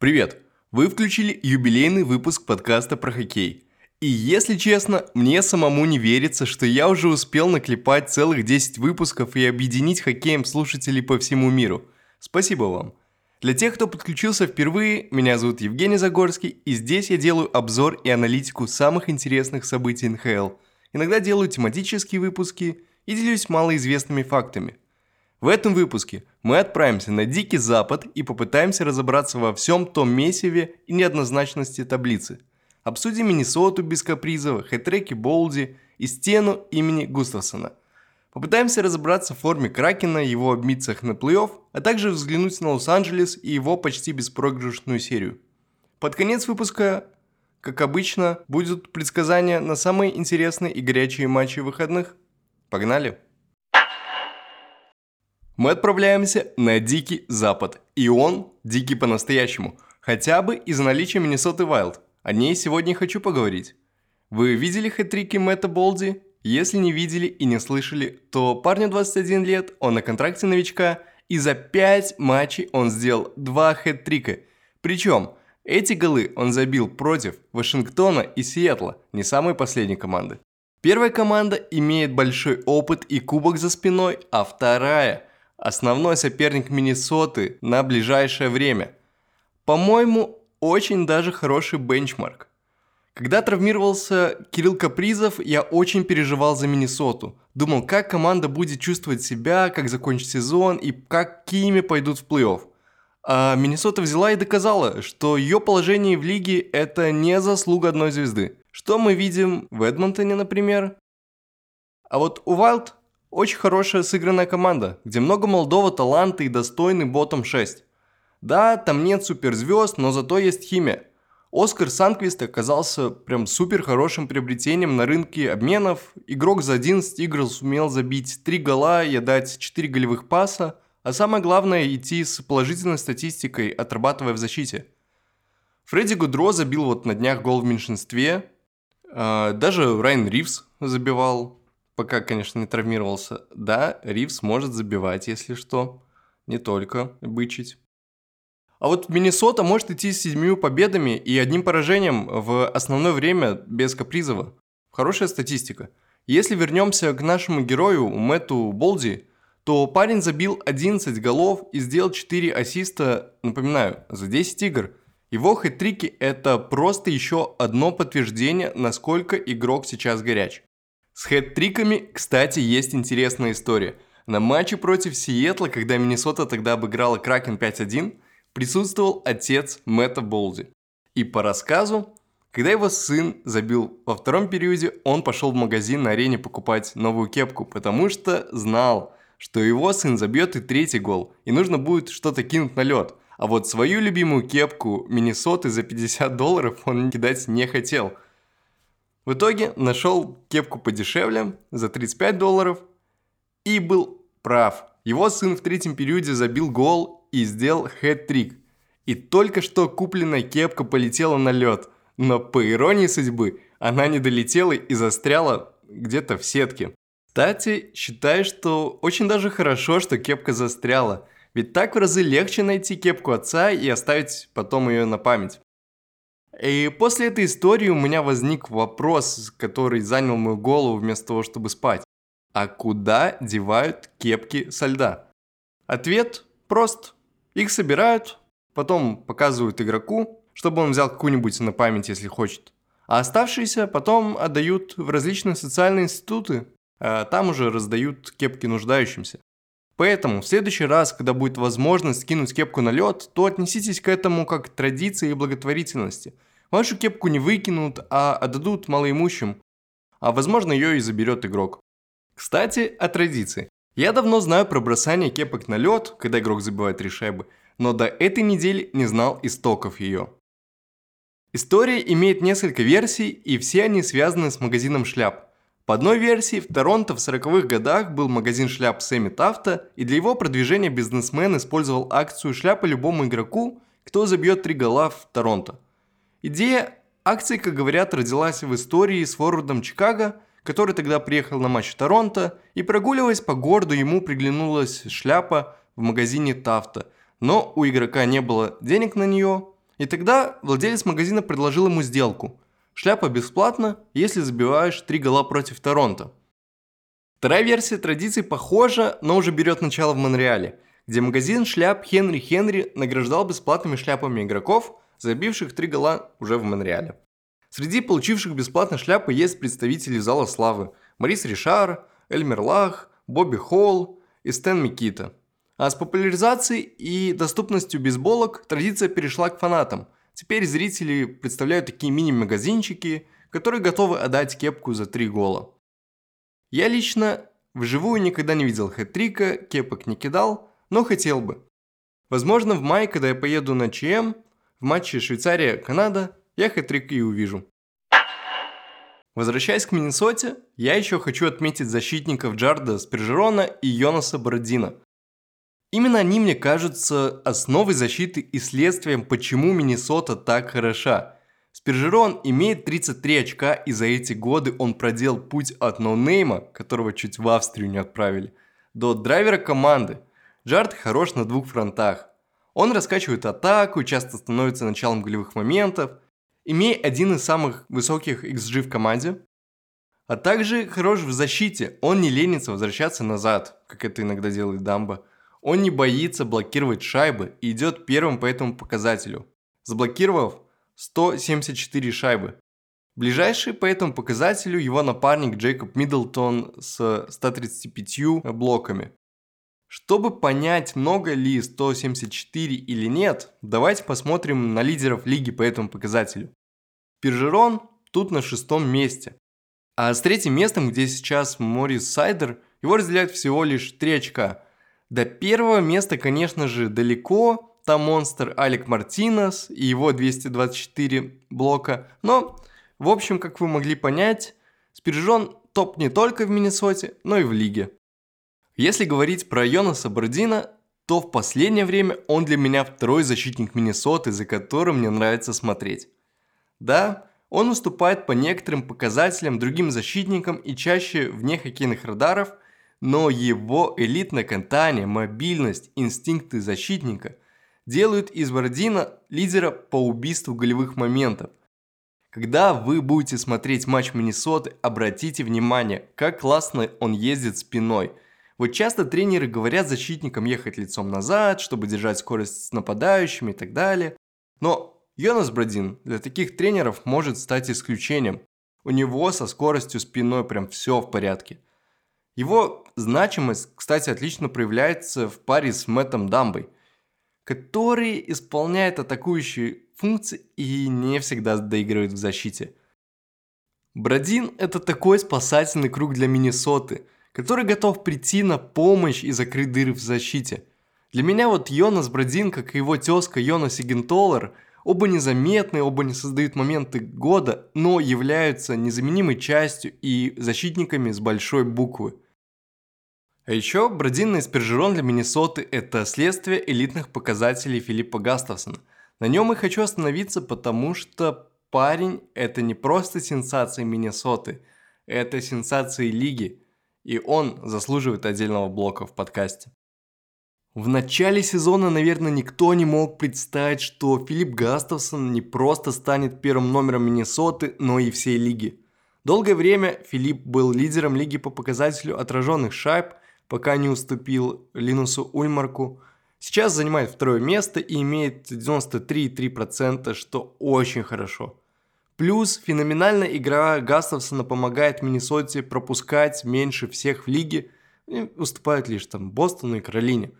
Привет! Вы включили юбилейный выпуск подкаста про хоккей. И если честно, мне самому не верится, что я уже успел наклепать целых 10 выпусков и объединить хоккеем слушателей по всему миру. Спасибо вам. Для тех, кто подключился впервые, меня зовут Евгений Загорский, и здесь я делаю обзор и аналитику самых интересных событий НХЛ. Иногда делаю тематические выпуски и делюсь малоизвестными фактами. В этом выпуске мы отправимся на Дикий Запад и попытаемся разобраться во всем том месиве и неоднозначности таблицы. Обсудим Миннесоту без капризов, хэттреки Болди и стену имени Густавсона. Попытаемся разобраться в форме Кракена, его обмитцах на плей-офф, а также взглянуть на Лос-Анджелес и его почти беспроигрышную серию. Под конец выпуска, как обычно, будут предсказания на самые интересные и горячие матчи выходных. Погнали! Мы отправляемся на Дикий Запад. И он дикий по-настоящему. Хотя бы из-за наличия Миннесоты Вайлд. О ней сегодня хочу поговорить. Вы видели хэт-трики Мэтта Болди? Если не видели и не слышали, то парню 21 лет, он на контракте новичка, и за 5 матчей он сделал 2 хэт-трика. Причем эти голы он забил против Вашингтона и Сиэтла, не самой последней команды. Первая команда имеет большой опыт и кубок за спиной, а вторая – основной соперник Миннесоты на ближайшее время. По-моему, очень даже хороший бенчмарк. Когда травмировался Кирилл Капризов, я очень переживал за Миннесоту. Думал, как команда будет чувствовать себя, как закончит сезон и какими пойдут в плей-офф. А Миннесота взяла и доказала, что ее положение в лиге – это не заслуга одной звезды. Что мы видим в Эдмонтоне, например? А вот у Вайлд очень хорошая сыгранная команда, где много молодого таланта и достойный ботом 6. Да, там нет суперзвезд, но зато есть химия. Оскар Санквист оказался прям супер хорошим приобретением на рынке обменов. Игрок за 11 игр сумел забить 3 гола и отдать 4 голевых паса. А самое главное идти с положительной статистикой, отрабатывая в защите. Фредди Гудро забил вот на днях гол в меньшинстве. А, даже Райан Ривз забивал пока, конечно, не травмировался, да, Ривз может забивать, если что, не только бычить. А вот Миннесота может идти с седьмью победами и одним поражением в основное время без Капризова. Хорошая статистика. Если вернемся к нашему герою Мэтту Болди, то парень забил 11 голов и сделал 4 ассиста, напоминаю, за 10 игр. Его хэт-трики – это просто еще одно подтверждение, насколько игрок сейчас горяч. С хэт-триками, кстати, есть интересная история. На матче против Сиэтла, когда Миннесота тогда обыграла Кракен 5-1, присутствовал отец Мэтта Болди. И по рассказу, когда его сын забил во втором периоде, он пошел в магазин на арене покупать новую кепку, потому что знал, что его сын забьет и третий гол, и нужно будет что-то кинуть на лед. А вот свою любимую кепку Миннесоты за 50 долларов он кидать не хотел – в итоге нашел кепку подешевле, за 35 долларов, и был прав. Его сын в третьем периоде забил гол и сделал хэт-трик. И только что купленная кепка полетела на лед, но по иронии судьбы она не долетела и застряла где-то в сетке. Кстати, считаю, что очень даже хорошо, что кепка застряла, ведь так в разы легче найти кепку отца и оставить потом ее на память. И после этой истории у меня возник вопрос, который занял мою голову вместо того, чтобы спать. А куда девают кепки со льда? Ответ прост. Их собирают, потом показывают игроку, чтобы он взял какую-нибудь на память, если хочет. А оставшиеся потом отдают в различные социальные институты, а там уже раздают кепки нуждающимся. Поэтому в следующий раз, когда будет возможность скинуть кепку на лед, то отнеситесь к этому как к традиции и благотворительности. Вашу кепку не выкинут, а отдадут малоимущим. А возможно ее и заберет игрок. Кстати, о традиции. Я давно знаю про бросание кепок на лед, когда игрок забивает три шайбы, но до этой недели не знал истоков ее. История имеет несколько версий, и все они связаны с магазином шляп – по одной версии, в Торонто в 40-х годах был магазин шляп Сэмми Тафта, и для его продвижения бизнесмен использовал акцию шляпа любому игроку, кто забьет три гола в Торонто. Идея акции, как говорят, родилась в истории с форвардом Чикаго, который тогда приехал на матч Торонто, и прогуливаясь по городу, ему приглянулась шляпа в магазине Тафта, но у игрока не было денег на нее, И тогда владелец магазина предложил ему сделку. Шляпа бесплатна, если забиваешь три гола против Торонто. Вторая версия традиции похожа, но уже берет начало в Монреале, где магазин шляп Хенри Хенри награждал бесплатными шляпами игроков, забивших три гола уже в Монреале. Среди получивших бесплатно шляпы есть представители Зала Славы – Марис Ришар, Эльмер Лах, Бобби Холл и Стэн Микита. А с популяризацией и доступностью бейсболок традиция перешла к фанатам. Теперь зрители представляют такие мини-магазинчики, которые готовы отдать кепку за три гола. Я лично вживую никогда не видел хэт-трика, кепок не кидал, но хотел бы. Возможно, в мае, когда я поеду на ЧМ, в матче Швейцария-Канада, я хэт-трик и увижу. Возвращаясь к Миннесоте, я еще хочу отметить защитников Джарда Спержерона и Йонаса Бородина. Именно они мне кажутся основой защиты и следствием, почему Миннесота так хороша – Спержерон имеет 33 очка, и за эти годы он проделал путь от ноунейма, которого чуть в Австрию не отправили, до драйвера команды. Джард хорош на двух фронтах. Он раскачивает атаку, часто становится началом голевых моментов, имея один из самых высоких XG в команде, а также хорош в защите, он не ленится возвращаться назад, как это иногда делает Дамба. Он не боится блокировать шайбы и идет первым по этому показателю. Заблокировав, 174 шайбы. Ближайший по этому показателю его напарник Джейкоб Миддлтон с 135 блоками. Чтобы понять, много ли 174 или нет, давайте посмотрим на лидеров лиги по этому показателю. Пержерон тут на шестом месте. А с третьим местом, где сейчас Морис Сайдер, его разделяют всего лишь 3 очка. До первого места, конечно же, далеко, там монстр Алек Мартинес и его 224 блока. Но, в общем, как вы могли понять, Спиржон топ не только в Миннесоте, но и в лиге. Если говорить про Йонаса Бордина, то в последнее время он для меня второй защитник Миннесоты, за которым мне нравится смотреть. Да, он уступает по некоторым показателям другим защитникам и чаще вне хоккейных радаров, но его элитное катание, мобильность, инстинкты защитника – делают из Бородина лидера по убийству голевых моментов. Когда вы будете смотреть матч Миннесоты, обратите внимание, как классно он ездит спиной. Вот часто тренеры говорят защитникам ехать лицом назад, чтобы держать скорость с нападающими и так далее. Но Йонас Бродин для таких тренеров может стать исключением. У него со скоростью спиной прям все в порядке. Его значимость, кстати, отлично проявляется в паре с Мэттом Дамбой – который исполняет атакующие функции и не всегда доигрывает в защите. Бродин – это такой спасательный круг для Миннесоты, который готов прийти на помощь и закрыть дыры в защите. Для меня вот Йонас Бродин, как и его тезка Йона Сигентолер, оба незаметны, оба не создают моменты года, но являются незаменимой частью и защитниками с большой буквы – а еще бродинный спержерон для Миннесоты – это следствие элитных показателей Филиппа Гастовсона. На нем и хочу остановиться, потому что парень – это не просто сенсация Миннесоты, это сенсация лиги, и он заслуживает отдельного блока в подкасте. В начале сезона, наверное, никто не мог представить, что Филипп Гастовсон не просто станет первым номером Миннесоты, но и всей лиги. Долгое время Филипп был лидером лиги по показателю отраженных шайб – пока не уступил Линусу Ульмарку. Сейчас занимает второе место и имеет 93,3%, что очень хорошо. Плюс феноменальная игра Гастовсона помогает Миннесоте пропускать меньше всех в лиге, уступают лишь там Бостону и Каролине.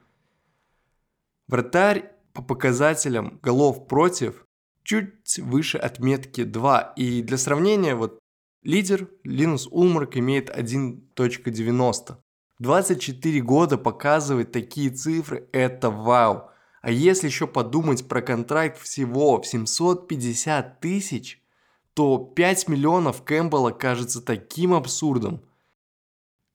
Вратарь по показателям голов против чуть выше отметки 2. И для сравнения, вот лидер Линус Улмарк имеет 1.90. 24 года показывать такие цифры – это вау. А если еще подумать про контракт всего в 750 тысяч, то 5 миллионов Кэмпбелла кажется таким абсурдом.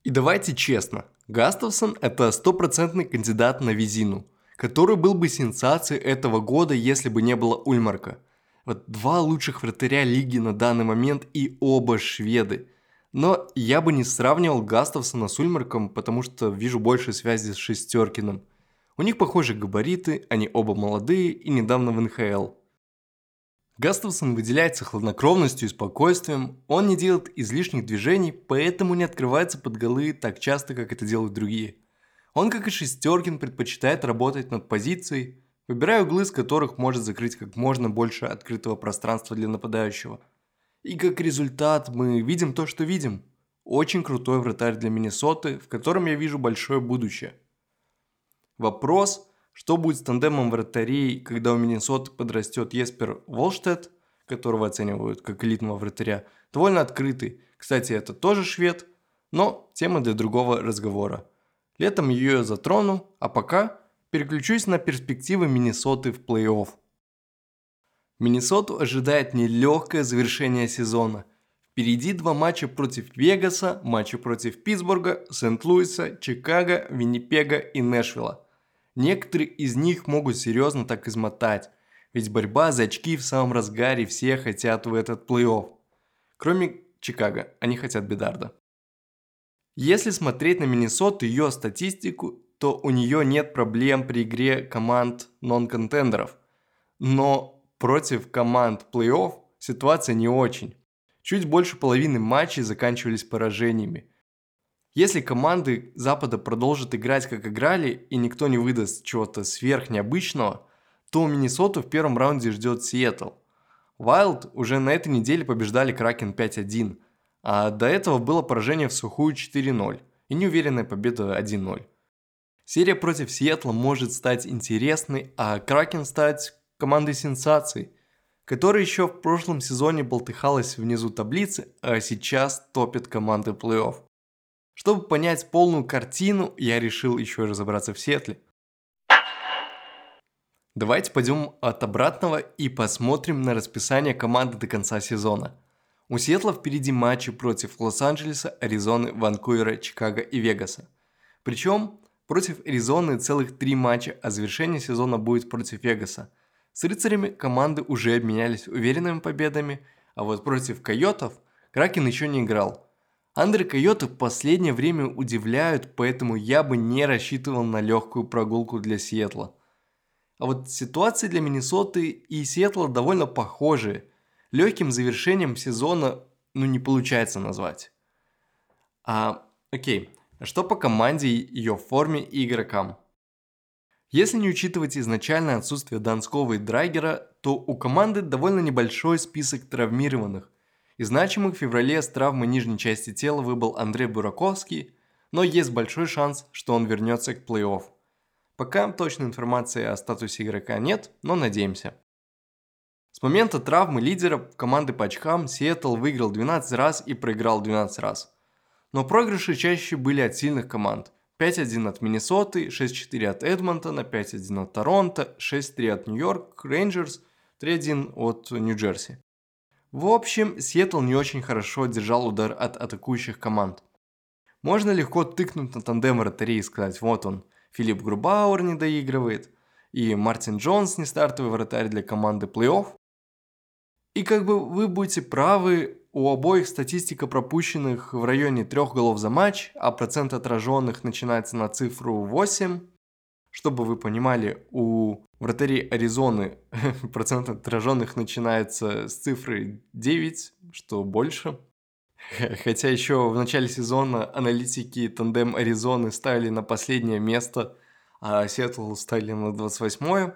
И давайте честно, Гастовсон – это стопроцентный кандидат на Визину, который был бы сенсацией этого года, если бы не было Ульмарка. Вот два лучших вратаря лиги на данный момент и оба шведы – но я бы не сравнивал Гастовсона с Ульмарком, потому что вижу больше связи с Шестеркиным. У них похожие габариты, они оба молодые и недавно в НХЛ. Гастелсон выделяется хладнокровностью и спокойствием, он не делает излишних движений, поэтому не открывается под голы так часто, как это делают другие. Он, как и Шестеркин, предпочитает работать над позицией, выбирая углы, с которых может закрыть как можно больше открытого пространства для нападающего. И как результат мы видим то, что видим. Очень крутой вратарь для Миннесоты, в котором я вижу большое будущее. Вопрос – что будет с тандемом вратарей, когда у Миннесоты подрастет Еспер Волштедт, которого оценивают как элитного вратаря, довольно открытый. Кстати, это тоже швед, но тема для другого разговора. Летом ее затрону, а пока переключусь на перспективы Миннесоты в плей-офф. Миннесоту ожидает нелегкое завершение сезона. Впереди два матча против Вегаса, матчи против Питтсбурга, Сент-Луиса, Чикаго, Виннипега и Нэшвилла. Некоторые из них могут серьезно так измотать, ведь борьба за очки в самом разгаре, все хотят в этот плей-офф. Кроме Чикаго, они хотят Бедарда. Если смотреть на Миннесоту и ее статистику, то у нее нет проблем при игре команд нон-контендеров. Но против команд плей-офф ситуация не очень. Чуть больше половины матчей заканчивались поражениями – если команды Запада продолжат играть как играли и никто не выдаст чего-то сверхнеобычного, то Миннесоту в первом раунде ждет Сиэтл. Вайлд уже на этой неделе побеждали Кракен 5-1, а до этого было поражение в сухую 4-0 и неуверенная победа 1-0. Серия против Сиэтла может стать интересной, а Кракен стать командой сенсаций, которая еще в прошлом сезоне болтыхалась внизу таблицы, а сейчас топит команды плей-офф. Чтобы понять полную картину, я решил еще разобраться в Сетле. Давайте пойдем от обратного и посмотрим на расписание команды до конца сезона. У Сиэтла впереди матчи против Лос-Анджелеса, Аризоны, Ванкувера, Чикаго и Вегаса. Причем против Аризоны целых три матча, а завершение сезона будет против Вегаса. С рыцарями команды уже обменялись уверенными победами, а вот против Койотов Кракен еще не играл – Андре Койоты в последнее время удивляют, поэтому я бы не рассчитывал на легкую прогулку для Сиэтла. А вот ситуации для Миннесоты и Сиэтла довольно похожие. Легким завершением сезона ну не получается назвать. А, окей, что по команде, ее форме и игрокам? Если не учитывать изначальное отсутствие Донского и Драйгера, то у команды довольно небольшой список травмированных. Из значимых в феврале с травмой нижней части тела выбыл Андрей Бураковский, но есть большой шанс, что он вернется к плей-офф. Пока точной информации о статусе игрока нет, но надеемся. С момента травмы лидера команды по очкам Сиэтл выиграл 12 раз и проиграл 12 раз. Но проигрыши чаще были от сильных команд. 5-1 от Миннесоты, 6-4 от Эдмонтона, 5-1 от Торонто, 6-3 от Нью-Йорк Рейнджерс, 3-1 от Нью-Джерси. В общем, Сиэтл не очень хорошо держал удар от атакующих команд. Можно легко тыкнуть на тандем вратарей и сказать, вот он, Филипп Грубауэр не доигрывает, и Мартин Джонс не стартовый вратарь для команды плей-офф. И как бы вы будете правы, у обоих статистика пропущенных в районе трех голов за матч, а процент отраженных начинается на цифру 8. Чтобы вы понимали, у вратарей Аризоны процент отраженных начинается с цифры 9, что больше. Хотя еще в начале сезона аналитики тандем Аризоны ставили на последнее место, а Сиэтл ставили на 28-е.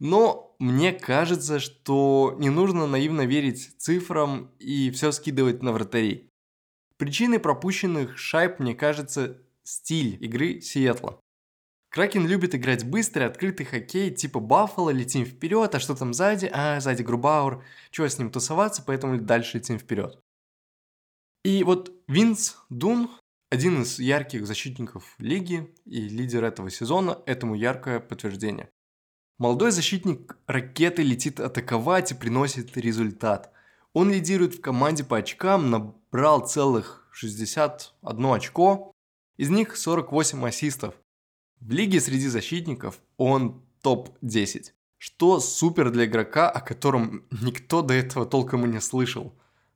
Но мне кажется, что не нужно наивно верить цифрам и все скидывать на вратарей. Причиной пропущенных шайб, мне кажется, стиль игры Сиэтла. Кракен любит играть быстрый, открытый хоккей, типа Баффало, летим вперед, а что там сзади? А, сзади Грубаур, чего с ним тусоваться, поэтому дальше летим вперед. И вот Винс Дун, один из ярких защитников лиги и лидер этого сезона, этому яркое подтверждение. Молодой защитник ракеты летит атаковать и приносит результат. Он лидирует в команде по очкам, набрал целых 61 очко, из них 48 ассистов. В лиге среди защитников он топ-10. Что супер для игрока, о котором никто до этого толком и не слышал.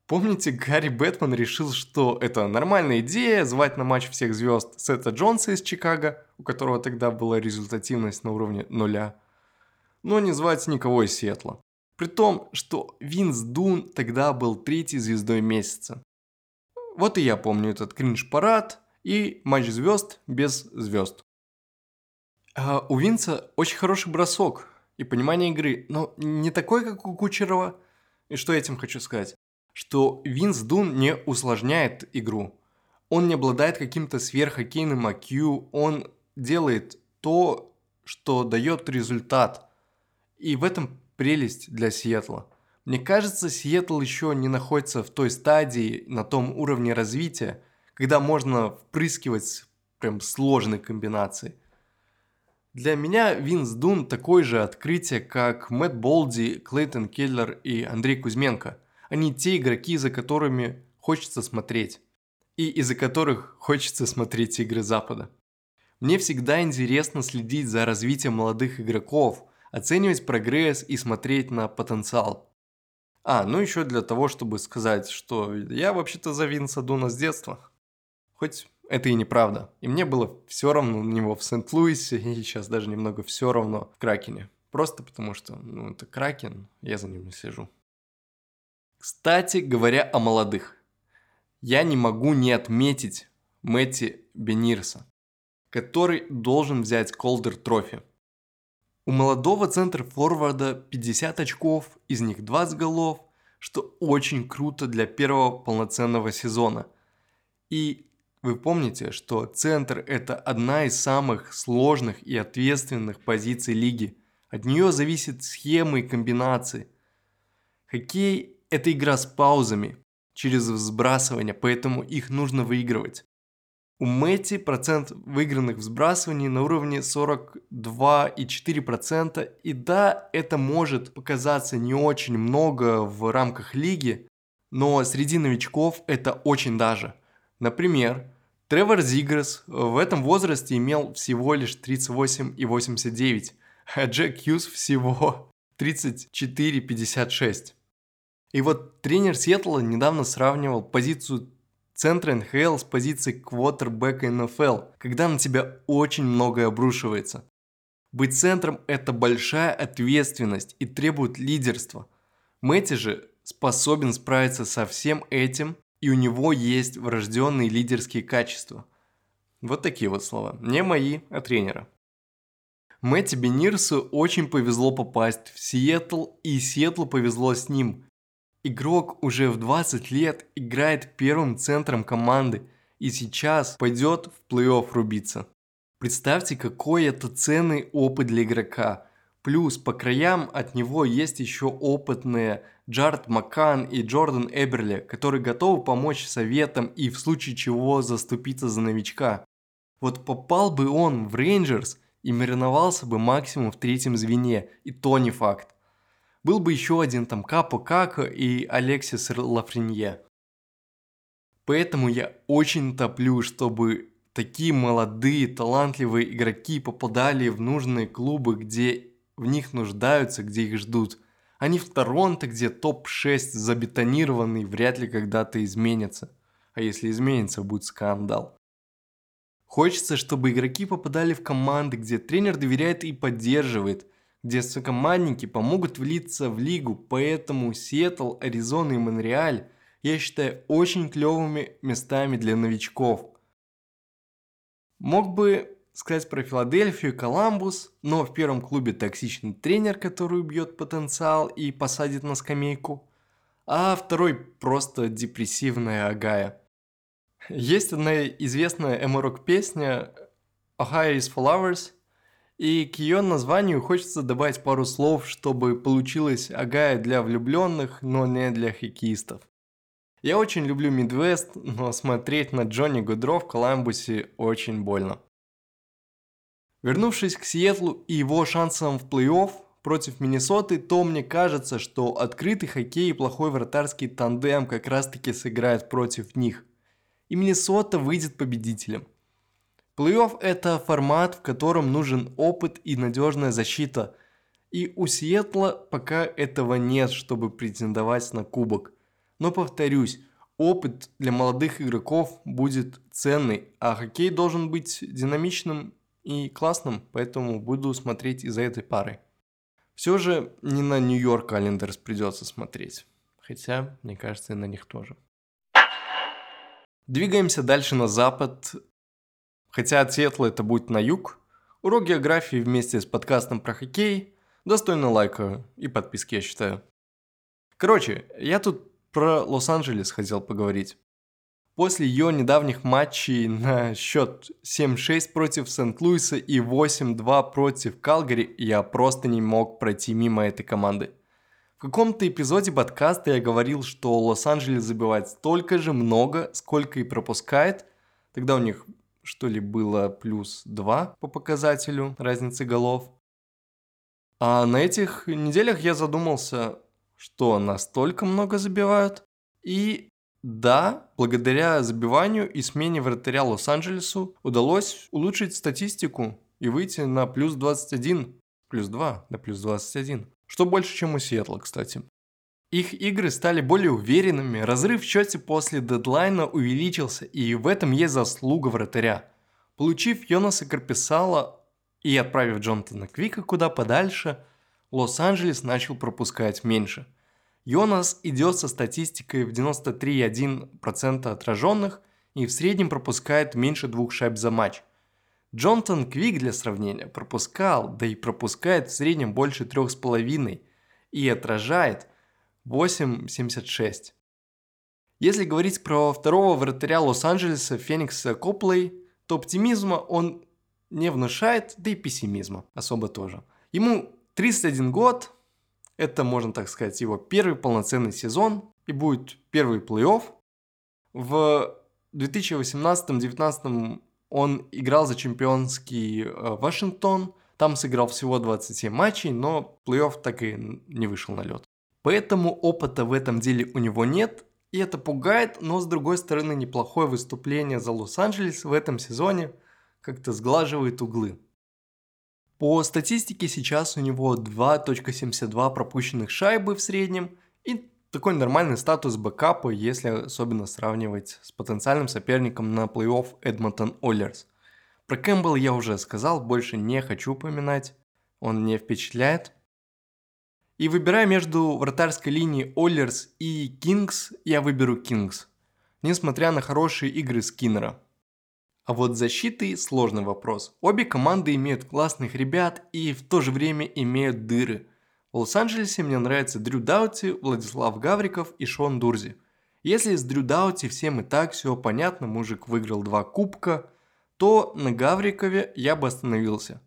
Помните, Гарри Бэтмен решил, что это нормальная идея звать на матч всех звезд Сета Джонса из Чикаго, у которого тогда была результативность на уровне нуля, но не звать никого из Сиэтла. При том, что Винс Дун тогда был третьей звездой месяца. Вот и я помню этот кринж-парад и матч звезд без звезд. А у Винса очень хороший бросок и понимание игры, но не такой, как у Кучерова. И что я этим хочу сказать? Что Винс Дун не усложняет игру. Он не обладает каким-то сверххоккейным IQ, он делает то, что дает результат. И в этом прелесть для Сиэтла. Мне кажется, Сиэтл еще не находится в той стадии, на том уровне развития, когда можно впрыскивать прям сложные комбинации. Для меня Винс Дун такое же открытие, как Мэтт Болди, Клейтон Келлер и Андрей Кузьменко. Они те игроки, за которыми хочется смотреть. И из-за которых хочется смотреть игры Запада. Мне всегда интересно следить за развитием молодых игроков – оценивать прогресс и смотреть на потенциал. А, ну еще для того, чтобы сказать, что я вообще-то за Винса Данна с детства. Хоть это и неправда. И мне было все равно на него в Сент-Луисе, и сейчас даже немного все равно в Кракене. Просто потому что, ну, это Кракен, я за ним не слежу. Кстати, говоря о молодых. Я не могу не отметить Мэтти Бенирса, который должен взять Calder Trophy. У молодого центр-форварда 50 очков, из них 20 голов, что очень круто для первого полноценного сезона. И вы помните, что центр – это одна из самых сложных и ответственных позиций лиги. От нее зависит схемы и комбинации. Хоккей – это игра с паузами, через взбрасывание, поэтому их нужно выигрывать. У Мэти процент выигранных взбрасываний на уровне 42,4%. И да, это может показаться не очень много в рамках лиги, но среди новичков это очень даже. Например, Тревор Зигрес в этом возрасте имел всего лишь 38,89, а Джек Хьюз всего 34,56. И вот тренер Сиэтла недавно сравнивал позицию центра НХЛ с позиции квотербека НФЛ, когда на тебя очень многое обрушивается. Быть центром – это большая ответственность и требует лидерства. Мэтти же способен справиться со всем этим, и у него есть врожденные лидерские качества. Вот такие вот слова. Не мои, а тренера. Мэтти Бенирсу очень повезло попасть в Сиэтл, и Сиэтлу повезло с ним. Игрок уже в 20 лет играет первым центром команды и сейчас пойдет в плей-офф рубиться. Представьте, какой это ценный опыт для игрока. Плюс по краям от него есть еще опытные Джард Маккан и Джордан Эберли, которые готовы помочь советам и в случае чего заступиться за новичка. Вот попал бы он в Рейнджерс и мариновался бы максимум в третьем звене, и то не факт. Был бы еще один там Капо Како и Алексис Лафренье. Поэтому я очень топлю, чтобы такие молодые, талантливые игроки попадали в нужные клубы, где в них нуждаются, где их ждут. Они в Торонто, где топ-6 забетонированный, вряд ли когда-то изменится. А если изменится, будет скандал. Хочется, чтобы игроки попадали в команды, где тренер доверяет и поддерживает – где сокомандники помогут влиться в лигу, поэтому Сиэтл, Аризона и Монреаль я считаю очень клевыми местами для новичков. Мог бы сказать про Филадельфию, Коламбус, но в первом клубе токсичный тренер, который убьет потенциал и посадит на скамейку, а второй просто депрессивная Агая. Есть одна известная эморок песня «Ohio is flowers», и к ее названию хочется добавить пару слов, чтобы получилось агая для влюбленных, но не для хоккеистов. Я очень люблю Мидвест, но смотреть на Джонни Гудро в Коламбусе очень больно. Вернувшись к Сиэтлу и его шансам в плей-офф против Миннесоты, то мне кажется, что открытый хоккей и плохой вратарский тандем как раз таки сыграет против них. И Миннесота выйдет победителем. Плей-офф – это формат, в котором нужен опыт и надежная защита. И у Сиэтла пока этого нет, чтобы претендовать на кубок. Но повторюсь, опыт для молодых игроков будет ценный, а хоккей должен быть динамичным и классным, поэтому буду смотреть из-за этой пары. Все же не на Нью-Йорк Календерс придется смотреть. Хотя, мне кажется, и на них тоже. Двигаемся дальше на запад. Хотя от Сиэтла это будет на юг. Урок географии вместе с подкастом про хоккей достойно лайка и подписки, я считаю. Короче, я тут про Лос-Анджелес хотел поговорить. После ее недавних матчей на счет 7-6 против Сент-Луиса и 8-2 против Калгари я просто не мог пройти мимо этой команды. В каком-то эпизоде подкаста я говорил, что Лос-Анджелес забивает столько же много, сколько и пропускает. Тогда у них что ли было плюс 2 по показателю разницы голов. А на этих неделях я задумался, что настолько много забивают. И да, благодаря забиванию и смене вратаря Лос-Анджелесу удалось улучшить статистику и выйти на плюс 21, плюс 2, да плюс 21. Что больше, чем у Сиэтла, кстати. Их игры стали более уверенными, разрыв в счете после дедлайна увеличился, и в этом есть заслуга вратаря. Получив Йонаса Карписала и отправив Джонатана Квика куда подальше, Лос-Анджелес начал пропускать меньше. Йонас идет со статистикой в 93,1% отраженных и в среднем пропускает меньше двух шайб за матч. Джонатан Квик для сравнения пропускал, да и пропускает в среднем больше 3,5 и отражает 8,76. Если говорить про второго вратаря Лос-Анджелеса Феникса Коплей, то оптимизма он не внушает, да и пессимизма особо тоже. Ему 31 год, это, можно так сказать, его первый полноценный сезон и будет первый плей-офф. В 2018-2019 он играл за чемпионский э, Вашингтон, там сыграл всего 27 матчей, но плей-офф так и не вышел на лед. Поэтому опыта в этом деле у него нет, и это пугает, но с другой стороны неплохое выступление за Лос-Анджелес в этом сезоне как-то сглаживает углы. По статистике сейчас у него 2.72 пропущенных шайбы в среднем и такой нормальный статус бэкапа, если особенно сравнивать с потенциальным соперником на плей-офф Эдмонтон Оллерс. Про Кэмпбелл я уже сказал, больше не хочу упоминать, он не впечатляет. И выбирая между вратарской линией Оллерс и Кингс, я выберу Кингс, несмотря на хорошие игры Скиннера – а вот защиты сложный вопрос. Обе команды имеют классных ребят и в то же время имеют дыры. В Лос-Анджелесе мне нравятся Дрю Даути, Владислав Гавриков и Шон Дурзи. Если с Дрю Даути всем и так все понятно, мужик выиграл два кубка, то на Гаврикове я бы остановился.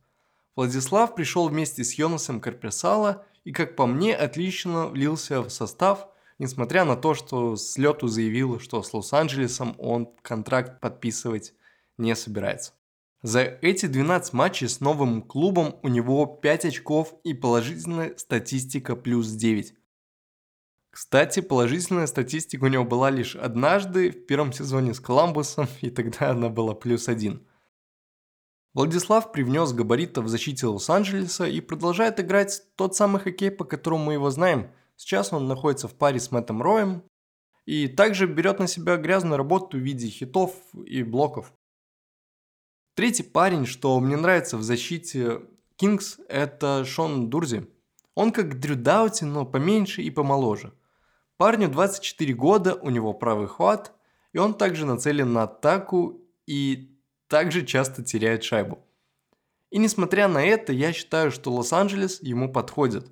Владислав пришел вместе с Йонасом Карперсала и, как по мне, отлично влился в состав, несмотря на то, что с лету заявил, что с Лос-Анджелесом он контракт подписывать не собирается. За эти 12 матчей с новым клубом у него 5 очков и положительная статистика плюс 9. Кстати, положительная статистика у него была лишь однажды в первом сезоне с Коламбусом, и тогда она была плюс 1. Владислав привнес габаритов в защите Лос-Анджелеса и продолжает играть тот самый хоккей, по которому мы его знаем. Сейчас он находится в паре с Мэттом Роем и также берет на себя грязную работу в виде хитов и блоков. Третий парень, что мне нравится в защите Кингс, это Шон Дурзи. Он как Дрю Даути, но поменьше и помоложе. Парню 24 года, у него правый хват, и он также нацелен на атаку и также часто теряет шайбу. И несмотря на это, я считаю, что Лос-Анджелес ему подходит.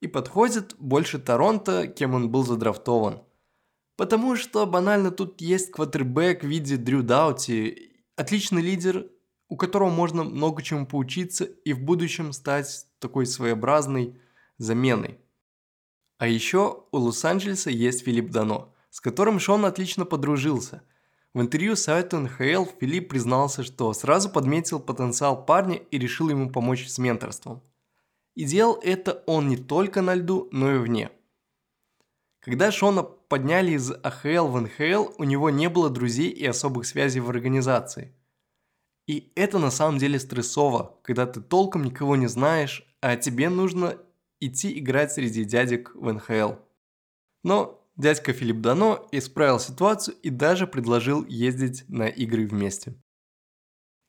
И подходит больше Торонто, кем он был задрафтован. Потому что банально тут есть квотербек в виде Дрю Даути, отличный лидер, у которого можно много чему поучиться и в будущем стать такой своеобразной заменой. А еще у Лос-Анджелеса есть Филипп Дано, с которым Шон отлично подружился. В интервью сайту НХЛ Филипп признался, что сразу подметил потенциал парня и решил ему помочь с менторством. И делал это он не только на льду, но и вне. Когда Шона подняли из АХЛ в НХЛ, у него не было друзей и особых связей в организации. И это на самом деле стрессово, когда ты толком никого не знаешь, а тебе нужно идти играть среди дядек в НХЛ. Но дядька Филипп Дано исправил ситуацию и даже предложил ездить на игры вместе.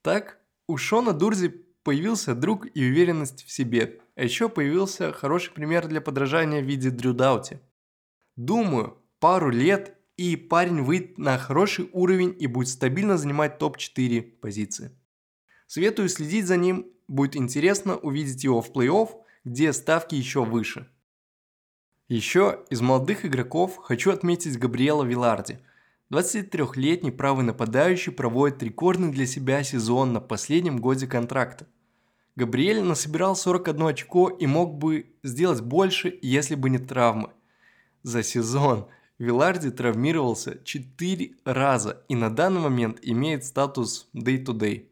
Так, у Шона Дурзи появился друг и уверенность в себе. А еще появился хороший пример для подражания в виде Дрю Даути. Думаю, пару лет и парень выйдет на хороший уровень и будет стабильно занимать топ-4 позиции. Советую следить за ним, будет интересно увидеть его в плей-офф, где ставки еще выше. Еще из молодых игроков хочу отметить Габриэла Виларди. 23-летний правый нападающий проводит рекордный для себя сезон на последнем годе контракта. Габриэль насобирал 41 очко и мог бы сделать больше, если бы не травмы. За сезон Виларди травмировался 4 раза и на данный момент имеет статус day-to-day.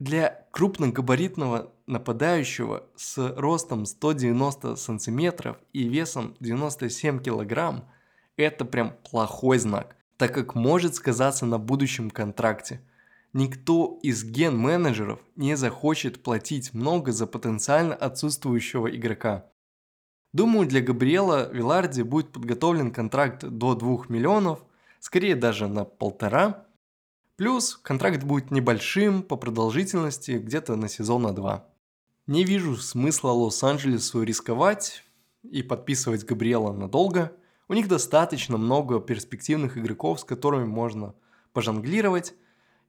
Для крупногабаритного нападающего с ростом 190 сантиметров и весом 97 килограмм это прям плохой знак, так как может сказаться на будущем контракте. Никто из ген-менеджеров не захочет платить много за потенциально отсутствующего игрока. Думаю, для Габриэла Виларди будет подготовлен контракт до 2 миллионов, скорее даже на полтора, Плюс контракт будет небольшим по продолжительности, где-то на сезона 2. Не вижу смысла Лос-Анджелесу рисковать и подписывать Габриэла надолго. У них достаточно много перспективных игроков, с которыми можно пожонглировать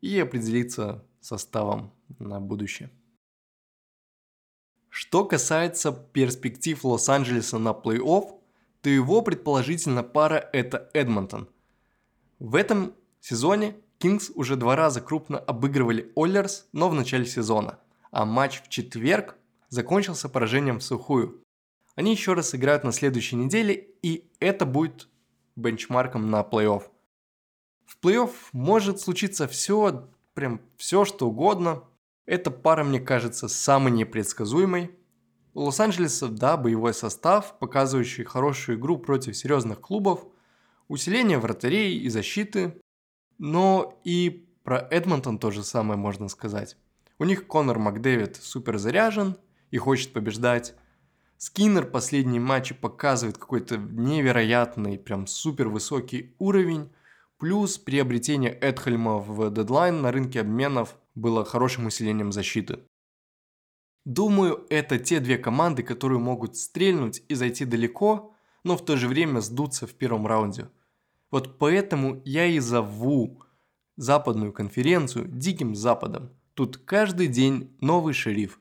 и определиться составом на будущее. Что касается перспектив Лос-Анджелеса на плей-офф, то его предположительно пара это Эдмонтон. В этом сезоне Кингс уже два раза крупно обыгрывали Оллерс, но в начале сезона, а матч в четверг закончился поражением в сухую. Они еще раз играют на следующей неделе, и это будет бенчмарком на плей-офф. В плей-офф может случиться все, прям все, что угодно. Эта пара, мне кажется, самой непредсказуемой. У Лос-Анджелеса, да, боевой состав, показывающий хорошую игру против серьезных клубов, усиление вратарей и защиты, но и про Эдмонтон то же самое можно сказать. У них Конор Макдэвид супер заряжен и хочет побеждать. Скиннер последние матчи показывает какой-то невероятный, прям супер высокий уровень. Плюс приобретение Эдхельма в дедлайн на рынке обменов было хорошим усилением защиты. Думаю, это те две команды, которые могут стрельнуть и зайти далеко, но в то же время сдуться в первом раунде. Вот поэтому я и зову западную конференцию Диким Западом. Тут каждый день новый шериф.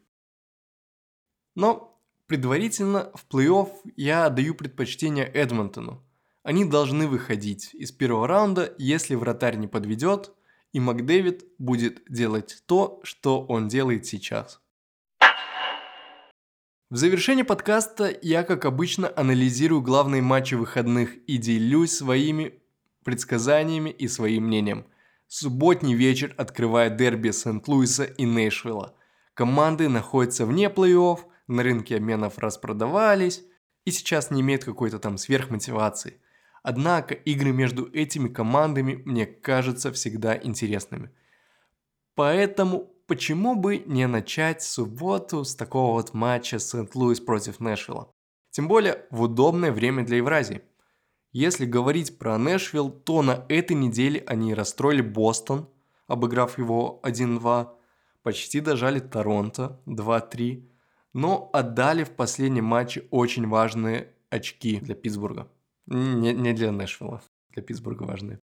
Но предварительно в плей-офф я даю предпочтение Эдмонтону. Они должны выходить из первого раунда, если вратарь не подведет, и Макдэвид будет делать то, что он делает сейчас. В завершении подкаста я, как обычно, анализирую главные матчи выходных и делюсь своими предсказаниями и своим мнением. Субботний вечер открывает дерби Сент-Луиса и Нэшвилла. Команды находятся вне плей-офф, на рынке обменов распродавались и сейчас не имеют какой-то там сверхмотивации. Однако игры между этими командами мне кажутся всегда интересными. Поэтому почему бы не начать субботу с такого вот матча Сент-Луис против Нэшвилла? Тем более в удобное время для Евразии. Если говорить про Нэшвилл, то на этой неделе они расстроили Бостон, обыграв его 1-2, почти дожали Торонто 2-3, но отдали в последнем матче очень важные очки для Питтсбурга. Не, не для Нэшвилла, для Питтсбурга важные.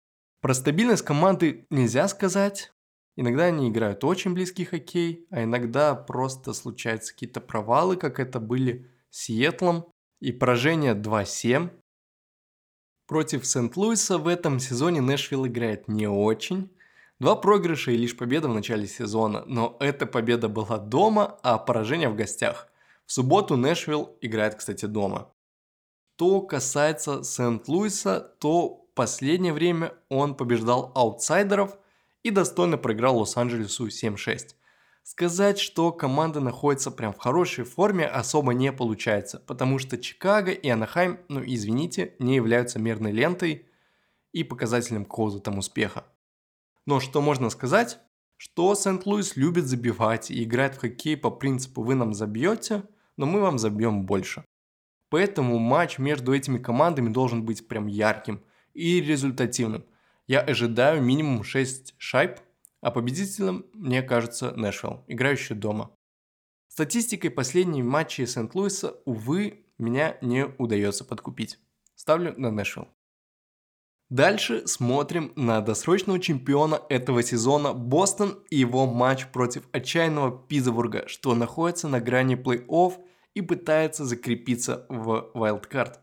Про стабильность команды нельзя сказать. Иногда они играют очень близкий хоккей, а иногда просто случаются какие-то провалы, как это были с Сиэтлом. И поражение 2-7. Против Сент-Луиса в этом сезоне Нэшвилл играет не очень. Два проигрыша и лишь победа в начале сезона, но эта победа была дома, а поражение в гостях. В субботу Нэшвилл играет, кстати, дома. Что касается Сент-Луиса, то последнее время он побеждал аутсайдеров – и достойно проиграл Лос-Анджелесу 7-6. Сказать, что команда находится прям в хорошей форме особо не получается, потому что Чикаго и Анахайм, ну извините, не являются мерной лентой и показателем какого-то там успеха. Но что можно сказать? Что Сент-Луис любит забивать и играет в хоккей по принципу «вы нам забьете, но мы вам забьем больше». Поэтому матч между этими командами должен быть прям ярким и результативным – я ожидаю минимум 6 шайб А победителем, мне кажется, Нэшвилл, играющий дома. Статистикой последней матчей Сент-Луиса, увы, меня не удается подкупить. Ставлю на Нэшвилл. Дальше смотрим на досрочного чемпиона этого сезона Бостон и его матч против отчаянного Питтсбурга, что находится на грани плей-офф и пытается закрепиться в вайлдкарт.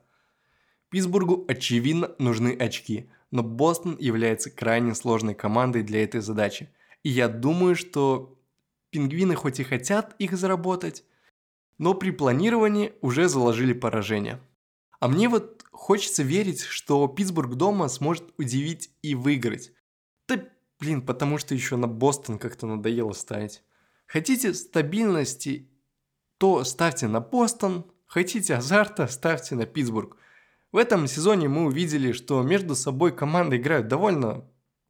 Питтсбургу очевидно нужны очки, но Бостон является крайне сложной командой для этой задачи. И я думаю, что пингвины хоть и хотят их заработать, но при планировании уже заложили поражение. А мне вот хочется верить, что Питтсбург дома сможет удивить и выиграть. Да блин, потому что еще на Бостон как-то надоело ставить. Хотите стабильности, то ставьте на Бостон, хотите азарта, ставьте на Питтсбург. В этом сезоне мы увидели, что между собой команды играют довольно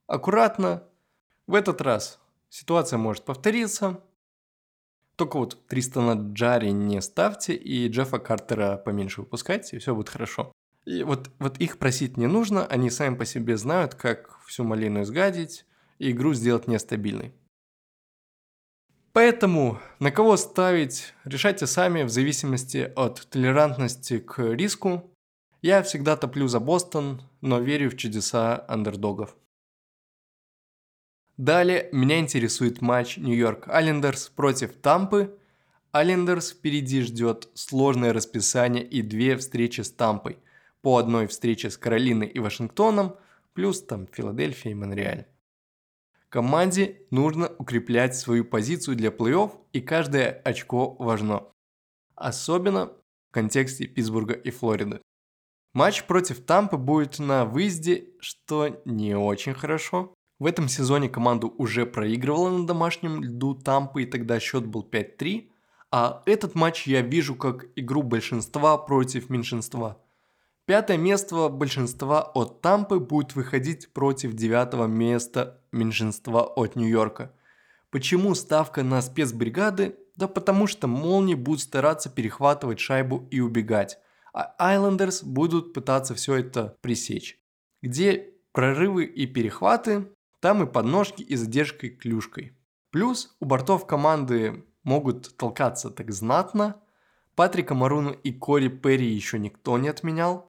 аккуратно. В этот раз ситуация может повториться. Только вот Тристана Джари не ставьте и Джеффа Картера поменьше выпускайте, и все будет хорошо. И вот, вот их просить не нужно, они сами по себе знают, как всю малину изгадить и игру сделать нестабильной. Поэтому на кого ставить, решайте сами в зависимости от толерантности к риску я всегда топлю за Бостон, но верю в чудеса андердогов. Далее меня интересует матч Нью-Йорк Айлендерс против Тампы. Айлендерс впереди ждет сложное расписание и две встречи с Тампой. По одной встрече с Каролиной и Вашингтоном, плюс там Филадельфия и Монреаль. Команде нужно укреплять свою позицию для плей-офф, и каждое очко важно. Особенно в контексте Питтсбурга и Флориды. Матч против Тампы будет на выезде, что не очень хорошо. В этом сезоне команду уже проигрывала на домашнем льду Тампы, и тогда счет был 5-3. А этот матч я вижу как игру большинства против меньшинства. Пятое место большинства от Тампы будет выходить против девятого места меньшинства от Нью-Йорка. Почему ставка на спецбригады? Да потому что молнии будут стараться перехватывать шайбу и убегать а Islanders будут пытаться все это пресечь. Где прорывы и перехваты, там и подножки и задержкой клюшкой. Плюс у бортов команды могут толкаться так знатно. Патрика Маруну и Кори Перри еще никто не отменял.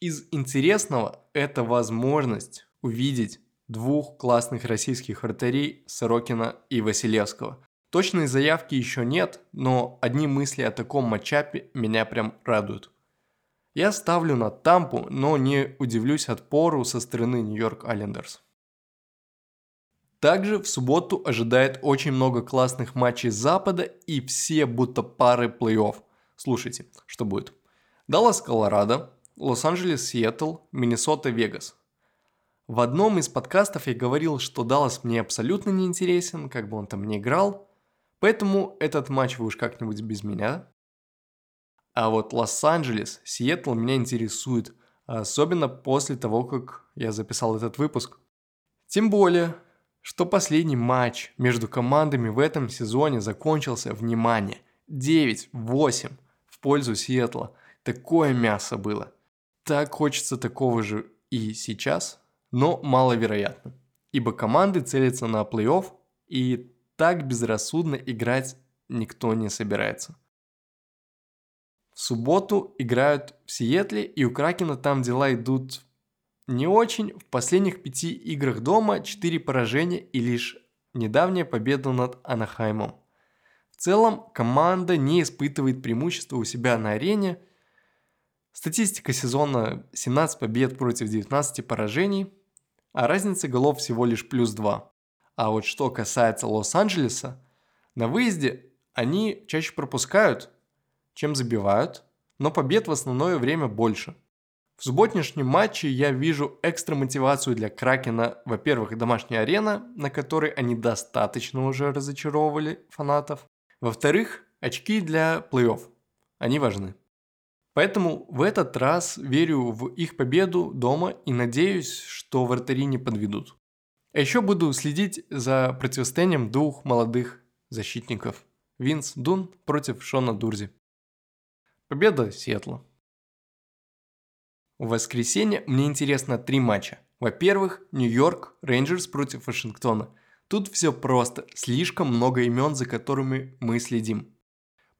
Из интересного это возможность увидеть двух классных российских вратарей Сорокина и Василевского. Точной заявки еще нет, но одни мысли о таком матчапе меня прям радуют. Я ставлю на Тампу, но не удивлюсь отпору со стороны Нью-Йорк Айлендерс. Также в субботу ожидает очень много классных матчей Запада и все будто пары плей-офф. Слушайте, что будет. Даллас, Колорадо, Лос-Анджелес, Сиэтл, Миннесота, Вегас. В одном из подкастов я говорил, что Даллас мне абсолютно не интересен, как бы он там не играл. Поэтому этот матч вы уж как-нибудь без меня а вот Лос-Анджелес, Сиэтл меня интересует, особенно после того, как я записал этот выпуск. Тем более, что последний матч между командами в этом сезоне закончился, внимание, 9-8 в пользу Сиэтла. Такое мясо было. Так хочется такого же и сейчас, но маловероятно. Ибо команды целятся на плей-офф, и так безрассудно играть никто не собирается. Субботу играют в Сиэтле, и у Кракена там дела идут не очень. В последних пяти играх дома 4 поражения и лишь недавняя победа над Анахаймом. В целом команда не испытывает преимущества у себя на арене. Статистика сезона 17 побед против 19 поражений, а разница голов всего лишь плюс 2. А вот что касается Лос-Анджелеса, на выезде они чаще пропускают чем забивают, но побед в основное время больше. В субботнешнем матче я вижу экстра мотивацию для Кракена. Во-первых, домашняя арена, на которой они достаточно уже разочаровывали фанатов. Во-вторых, очки для плей-офф. Они важны. Поэтому в этот раз верю в их победу дома и надеюсь, что вратари не подведут. А еще буду следить за противостоянием двух молодых защитников. Винс Дун против Шона Дурзи. Победа Сиэтла. В воскресенье мне интересно три матча. Во-первых, Нью-Йорк Рейнджерс против Вашингтона. Тут все просто, слишком много имен, за которыми мы следим.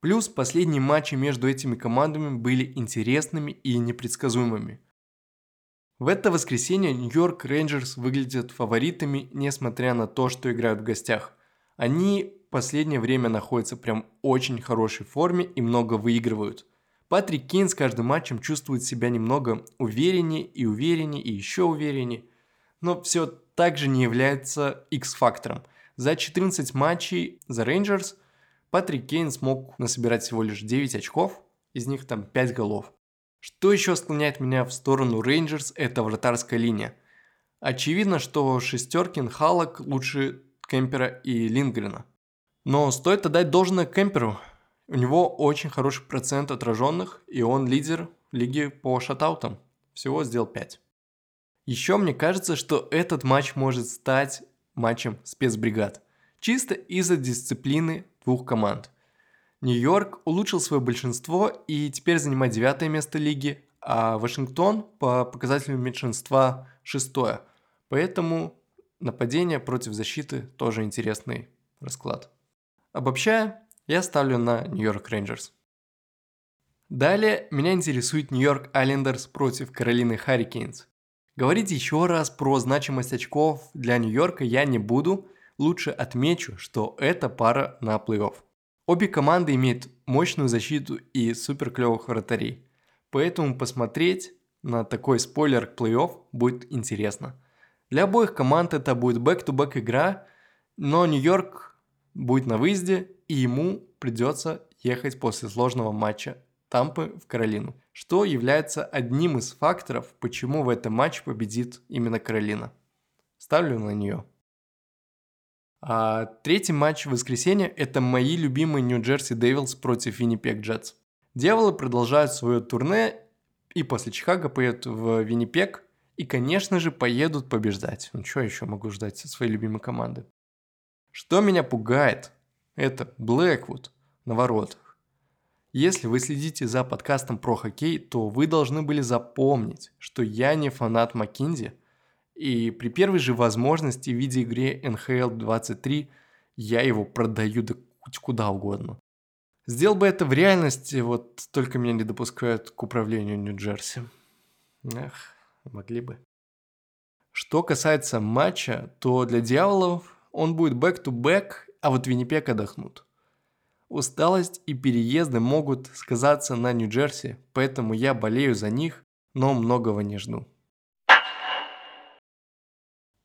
Плюс последние матчи между этими командами были интересными и непредсказуемыми. В это воскресенье Нью-Йорк Рейнджерс выглядят фаворитами, несмотря на то, что играют в гостях. Они в последнее время находятся прям очень хорошей форме и много выигрывают. Патрик Кейн с каждым матчем чувствует себя немного увереннее и увереннее и еще увереннее, но все также не является X-фактором. За 14 матчей за Рейнджерс Патрик Кейн смог насобирать всего лишь 9 очков, из них там 5 голов. Что еще склоняет меня в сторону Рейнджерс, это вратарская линия. Очевидно, что Шестеркин, Халак лучше Кемпера и Линдгрена. Но стоит отдать должное Кемперу. У него очень хороший процент отраженных, и он лидер лиги по шатаутам. Всего сделал 5. Еще мне кажется, что этот матч может стать матчем спецбригад. Чисто из-за дисциплины двух команд. Нью-Йорк улучшил свое большинство и теперь занимает девятое место лиги, а Вашингтон по показателю меньшинства шестое. Поэтому нападение против защиты тоже интересный расклад. Обобщая, я ставлю на Нью-Йорк Рейнджерс. Далее меня интересует Нью-Йорк Айлендерс против Каролины Харрикейнс. Говорить еще раз про значимость очков для Нью-Йорка я не буду – лучше отмечу, что это пара на плей-офф. Обе команды имеют мощную защиту и супер клевых вратарей. Поэтому посмотреть на такой спойлер к плей-офф будет интересно. Для обоих команд это будет back-to-back игра, но Нью-Йорк будет на выезде, и ему придется ехать после сложного матча Тампы в Каролину, что является одним из факторов, почему в этом матче победит именно Каролина. Ставлю на нее. А третий матч в воскресенье – это мои любимые Нью-Джерси Дэвилс против Виннипек Джетс. Дьяволы продолжают свое турне и после Чикаго поедут в Виннипек и, конечно же, поедут побеждать. Ну, что еще могу ждать со своей любимой команды? Что меня пугает, это Блэквуд на воротах. Если вы следите за подкастом про хоккей, то вы должны были запомнить, что я не фанат Маккинзи – и при первой же возможности в видеоигре NHL 23 я его продаю да куда угодно. Сделал бы это в реальности, вот только меня не допускают к управлению Нью-Джерси. Эх, могли бы. Что касается матча, то для Дьяволов он будет back-to-back, а вот Виннипег отдохнут. Усталость и переезды могут сказаться на Нью-Джерси, поэтому я болею за них, но многого не жду.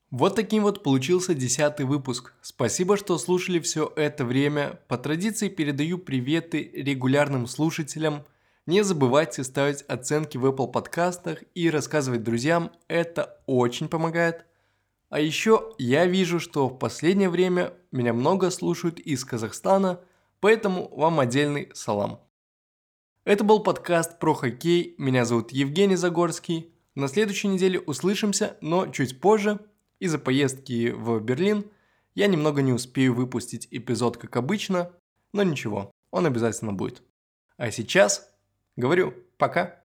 Вот таким вот получился десятый выпуск. Спасибо, что слушали все это время. По традиции передаю приветы регулярным слушателям. Не забывайте ставить оценки в Apple подкастах и рассказывать друзьям, это очень помогает. А еще я вижу, что в последнее время меня много слушают из Казахстана, поэтому вам отдельный салам. Это был подкаст про хоккей, меня зовут Евгений Загорский. На следующей неделе услышимся, но чуть позже – из-за поездки в Берлин я немного не успею выпустить эпизод как обычно, но ничего, он обязательно будет. А сейчас говорю пока.